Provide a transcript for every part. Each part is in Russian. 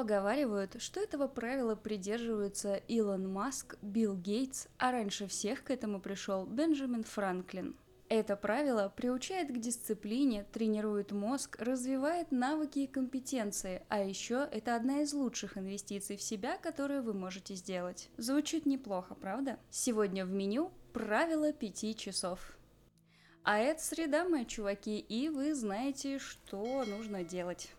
Поговаривают, что этого правила придерживаются Илон Маск, Билл Гейтс, а раньше всех к этому пришел Бенджамин Франклин. Это правило приучает к дисциплине, тренирует мозг, развивает навыки и компетенции, а еще это одна из лучших инвестиций в себя, которую вы можете сделать. Звучит неплохо, правда? Сегодня в меню правило 5 часов. А это среда, мои чуваки, и вы знаете, что нужно делать.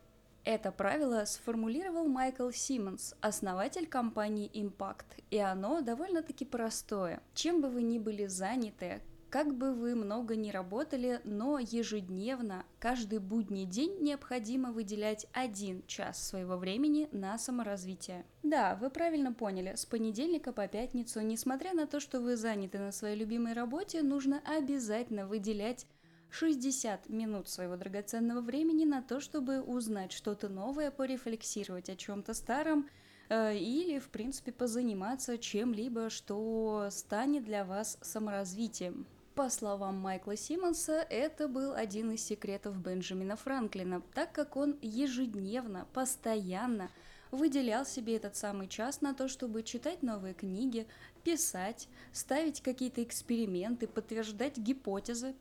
Это правило сформулировал Майкл Симмонс, основатель компании Impact, и оно довольно-таки простое. Чем бы вы ни были заняты, как бы вы много ни работали, но ежедневно, каждый будний день необходимо выделять один час своего времени на саморазвитие. Да, вы правильно поняли, с понедельника по пятницу, несмотря на то, что вы заняты на своей любимой работе, нужно обязательно выделять 60 минут своего драгоценного времени на то, чтобы узнать что-то новое, порефлексировать о чем-то старом, э, или, в принципе, позаниматься чем-либо, что станет для вас саморазвитием. По словам Майкла Симмонса, это был один из секретов Бенджамина Франклина, так как он ежедневно, постоянно выделял себе этот самый час на то, чтобы читать новые книги, писать, ставить какие-то эксперименты, подтверждать гипотезы,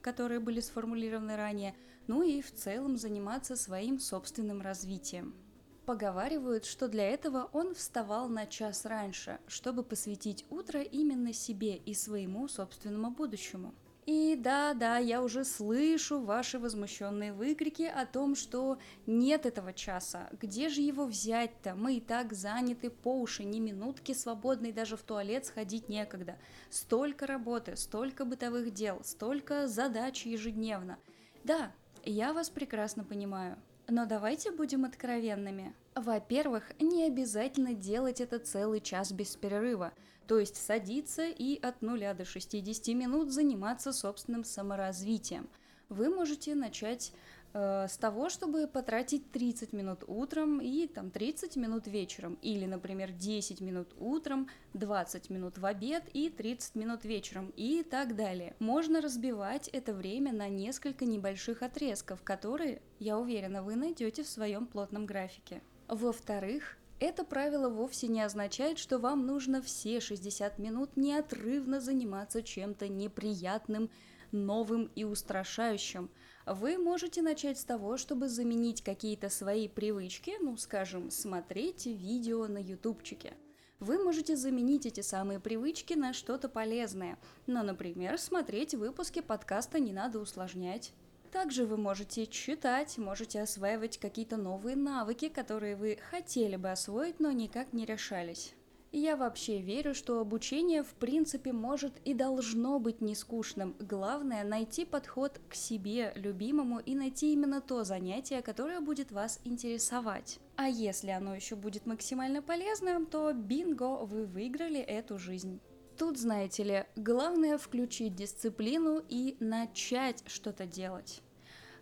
которые были сформулированы ранее, ну и в целом заниматься своим собственным развитием. Поговаривают, что для этого он вставал на час раньше, чтобы посвятить утро именно себе и своему собственному будущему. И да, да, я уже слышу ваши возмущенные выкрики о том, что нет этого часа. Где же его взять-то? Мы и так заняты по уши, ни минутки свободной даже в туалет сходить некогда. Столько работы, столько бытовых дел, столько задач ежедневно. Да, я вас прекрасно понимаю. Но давайте будем откровенными. Во-первых, не обязательно делать это целый час без перерыва, то есть садиться и от 0 до 60 минут заниматься собственным саморазвитием. Вы можете начать Э, с того, чтобы потратить 30 минут утром и там 30 минут вечером. Или, например, 10 минут утром, 20 минут в обед и 30 минут вечером и так далее. Можно разбивать это время на несколько небольших отрезков, которые, я уверена, вы найдете в своем плотном графике. Во-вторых, это правило вовсе не означает, что вам нужно все 60 минут неотрывно заниматься чем-то неприятным, новым и устрашающим. Вы можете начать с того, чтобы заменить какие-то свои привычки, ну, скажем, смотреть видео на ютубчике. Вы можете заменить эти самые привычки на что-то полезное. Ну, например, смотреть выпуски подкаста «Не надо усложнять». Также вы можете читать, можете осваивать какие-то новые навыки, которые вы хотели бы освоить, но никак не решались. Я вообще верю, что обучение в принципе может и должно быть не скучным. Главное найти подход к себе, любимому, и найти именно то занятие, которое будет вас интересовать. А если оно еще будет максимально полезным, то бинго, вы выиграли эту жизнь. Тут, знаете ли, главное включить дисциплину и начать что-то делать.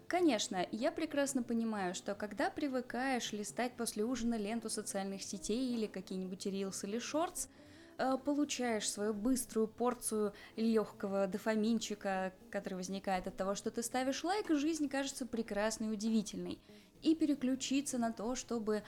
Конечно, я прекрасно понимаю, что когда привыкаешь листать после ужина ленту социальных сетей или какие-нибудь рилс или шортс, э, получаешь свою быструю порцию легкого дофаминчика, который возникает от того, что ты ставишь лайк, жизнь кажется прекрасной и удивительной. И переключиться на то, чтобы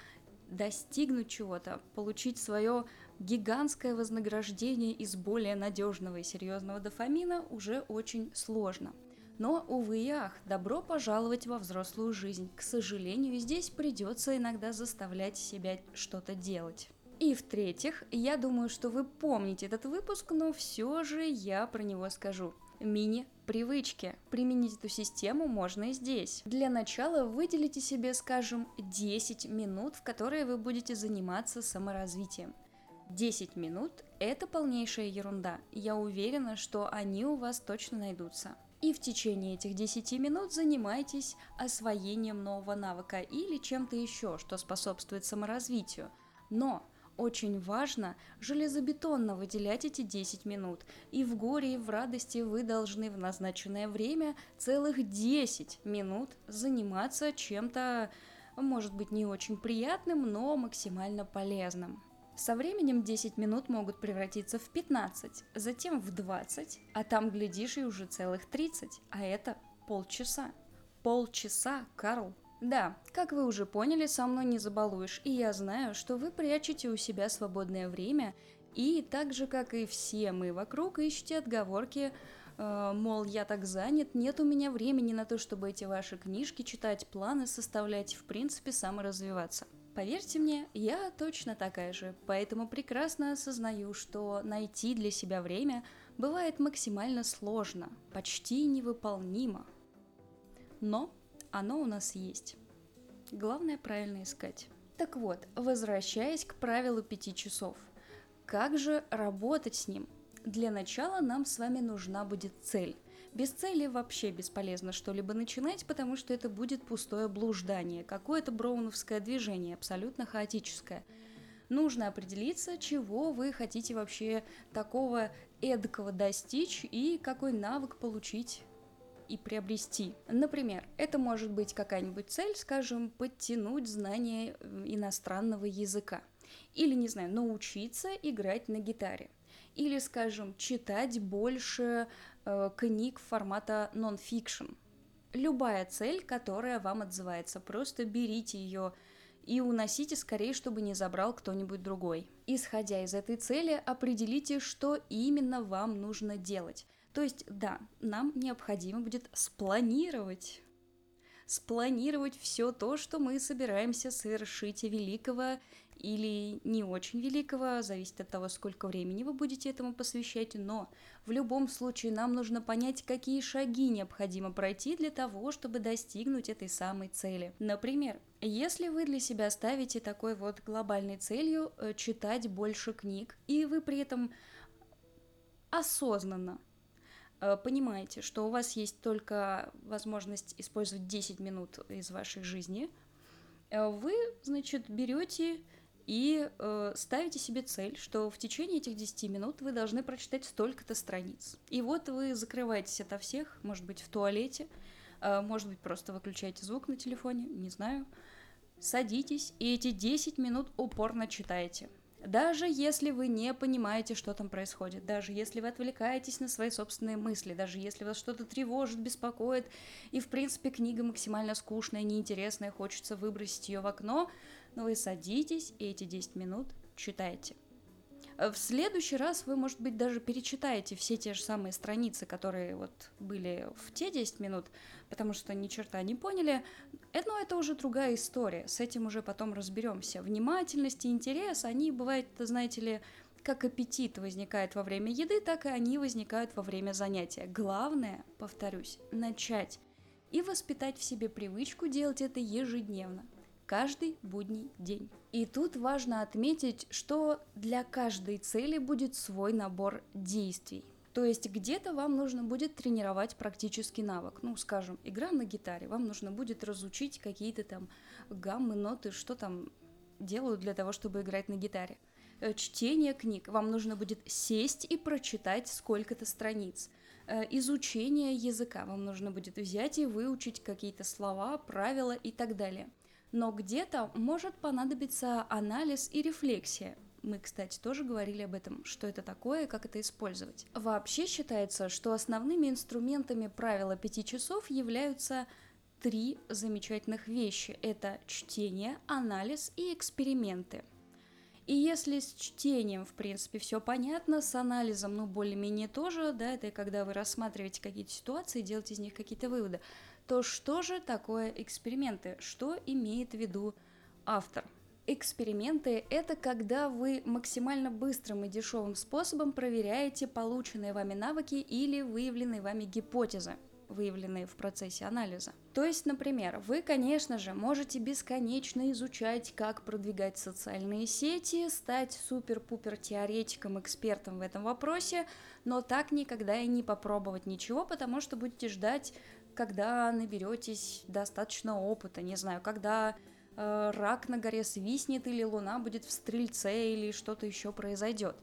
достигнуть чего-то, получить свое гигантское вознаграждение из более надежного и серьезного дофамина уже очень сложно. Но, увы и ах, добро пожаловать во взрослую жизнь. К сожалению, здесь придется иногда заставлять себя что-то делать. И в-третьих, я думаю, что вы помните этот выпуск, но все же я про него скажу. Мини-привычки. Применить эту систему можно и здесь. Для начала выделите себе, скажем, 10 минут, в которые вы будете заниматься саморазвитием. 10 минут – это полнейшая ерунда. Я уверена, что они у вас точно найдутся. И в течение этих 10 минут занимайтесь освоением нового навыка или чем-то еще, что способствует саморазвитию. Но очень важно железобетонно выделять эти 10 минут. И в горе, и в радости вы должны в назначенное время целых 10 минут заниматься чем-то, может быть, не очень приятным, но максимально полезным. Со временем 10 минут могут превратиться в 15, затем в 20, а там, глядишь, и уже целых 30, а это полчаса. Полчаса, Карл. Да, как вы уже поняли, со мной не забалуешь, и я знаю, что вы прячете у себя свободное время, и так же, как и все мы вокруг, ищете отговорки, э, мол, я так занят, нет у меня времени на то, чтобы эти ваши книжки читать, планы составлять, в принципе, саморазвиваться. Поверьте мне, я точно такая же, поэтому прекрасно осознаю, что найти для себя время бывает максимально сложно, почти невыполнимо. Но оно у нас есть. Главное правильно искать. Так вот, возвращаясь к правилу пяти часов. Как же работать с ним? Для начала нам с вами нужна будет цель. Без цели вообще бесполезно что-либо начинать, потому что это будет пустое блуждание, какое-то броуновское движение, абсолютно хаотическое. Нужно определиться, чего вы хотите вообще такого эдакого достичь и какой навык получить и приобрести. Например, это может быть какая-нибудь цель, скажем, подтянуть знание э, иностранного языка. Или, не знаю, научиться играть на гитаре. Или, скажем, читать больше э, книг формата нон-фикшн. Любая цель, которая вам отзывается, просто берите ее и уносите скорее, чтобы не забрал кто-нибудь другой. Исходя из этой цели, определите, что именно вам нужно делать. То есть, да, нам необходимо будет спланировать спланировать все то, что мы собираемся совершить великого или не очень великого, зависит от того, сколько времени вы будете этому посвящать, но в любом случае нам нужно понять, какие шаги необходимо пройти для того, чтобы достигнуть этой самой цели. Например, если вы для себя ставите такой вот глобальной целью э, читать больше книг, и вы при этом осознанно понимаете, что у вас есть только возможность использовать 10 минут из вашей жизни, э, вы, значит, берете и э, ставите себе цель, что в течение этих 10 минут вы должны прочитать столько-то страниц. И вот вы закрываетесь ото всех, может быть, в туалете, э, может быть, просто выключаете звук на телефоне, не знаю. Садитесь и эти 10 минут упорно читаете. Даже если вы не понимаете, что там происходит, даже если вы отвлекаетесь на свои собственные мысли, даже если вас что-то тревожит, беспокоит, и в принципе книга максимально скучная, неинтересная, хочется выбросить ее в окно, но вы садитесь и эти 10 минут читаете. Э, в следующий раз вы, может быть, даже перечитаете все те же самые страницы, которые вот были в те 10 минут, потому что ни черта не поняли. Э, но это уже другая история, с этим уже потом разберемся. Внимательность и интерес, они бывают, знаете ли, как аппетит возникает во время еды, так и они возникают во время занятия. Главное, повторюсь, начать и воспитать в себе привычку делать это ежедневно каждый будний день. И тут важно отметить, что для каждой цели будет свой набор действий. То есть где-то вам нужно будет тренировать практический навык. Ну, скажем, игра на гитаре. Вам нужно будет разучить какие-то там гаммы, ноты, что там делают для того, чтобы играть на гитаре. Э, чтение книг. Вам нужно будет сесть и прочитать сколько-то страниц. Э, изучение языка. Вам нужно будет взять и выучить какие-то слова, правила и так далее но где-то может понадобиться анализ и рефлексия. Мы, кстати, тоже говорили об этом, что это такое, как это использовать. Вообще считается, что основными инструментами правила пяти часов являются три замечательных вещи. Это чтение, анализ и эксперименты. И если с чтением, в принципе, все понятно, с анализом, ну, более-менее тоже, да, это когда вы рассматриваете какие-то ситуации, делаете из них какие-то выводы то что же такое эксперименты? Что имеет в виду автор? Эксперименты – это когда вы максимально быстрым и дешевым способом проверяете полученные вами навыки или выявленные вами гипотезы выявленные в процессе анализа. То есть, например, вы, конечно же, можете бесконечно изучать, как продвигать социальные сети, стать супер-пупер теоретиком, экспертом в этом вопросе, но так никогда и не попробовать ничего, потому что будете ждать когда наберетесь достаточно опыта, не знаю, когда э, рак на горе свистнет или луна будет в стрельце или что-то еще произойдет.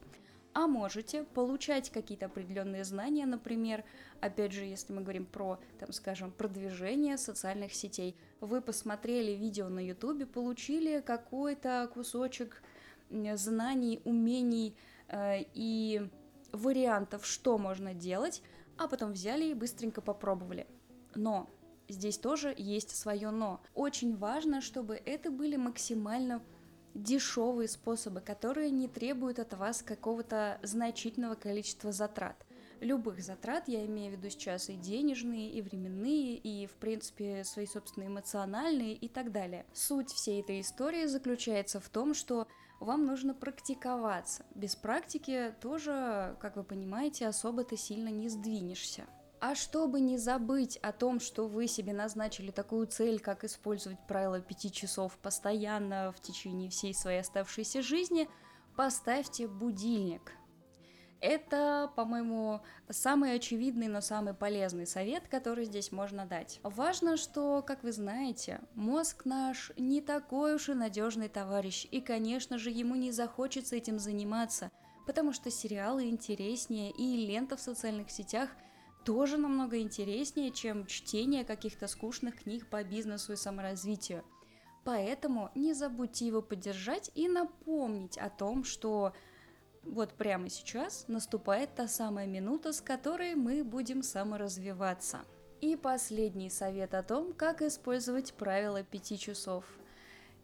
А можете получать какие-то определенные знания, например, опять же, если мы говорим про, там, скажем, продвижение социальных сетей. Вы посмотрели видео на ютубе, получили какой-то кусочек знаний, умений э, и вариантов, что можно делать, а потом взяли и быстренько попробовали. Но здесь тоже есть свое но. Очень важно, чтобы это были максимально дешевые способы, которые не требуют от вас какого-то значительного количества затрат. Любых затрат, я имею в виду сейчас и денежные, и временные, и, в принципе, свои собственные эмоциональные и так далее. Суть всей этой истории заключается в том, что вам нужно практиковаться. Без практики тоже, как вы понимаете, особо ты сильно не сдвинешься. А чтобы не забыть о том, что вы себе назначили такую цель, как использовать правило 5 часов постоянно в течение всей своей оставшейся жизни, поставьте будильник. Это, по-моему, самый очевидный, но самый полезный совет, который здесь можно дать. Важно, что, как вы знаете, мозг наш не такой уж и надежный товарищ, и, конечно же, ему не захочется этим заниматься, потому что сериалы интереснее и лента в социальных сетях – тоже намного интереснее, чем чтение каких-то скучных книг по бизнесу и саморазвитию. Поэтому не забудьте его поддержать и напомнить о том, что вот прямо сейчас наступает та самая минута, с которой мы будем саморазвиваться. И последний совет о том, как использовать правило 5 часов –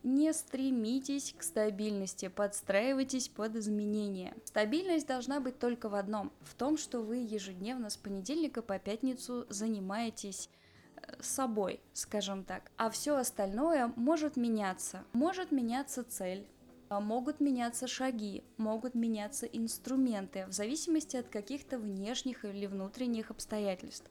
не стремитесь к стабильности, подстраивайтесь под изменения. Стабильность должна быть только в одном, в том, что вы ежедневно с понедельника по пятницу занимаетесь э, собой, скажем так. А все остальное может меняться. Может меняться цель, а могут меняться шаги, могут меняться инструменты в зависимости от каких-то внешних или внутренних обстоятельств.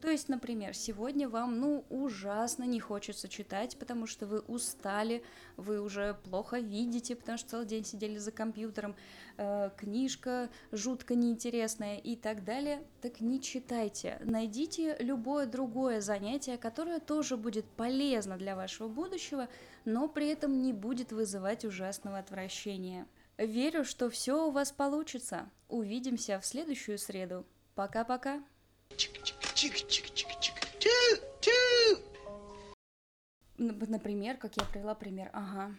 То есть, например, сегодня вам, ну, ужасно не хочется читать, потому что вы устали, вы уже плохо видите, потому что целый день сидели за компьютером, э, книжка жутко неинтересная и так далее. Так не читайте. Найдите любое другое занятие, которое тоже будет полезно для вашего будущего, но при этом не будет вызывать ужасного отвращения. Верю, что все у вас получится. Увидимся в следующую среду. Пока-пока. Например, как я привела пример. Ага.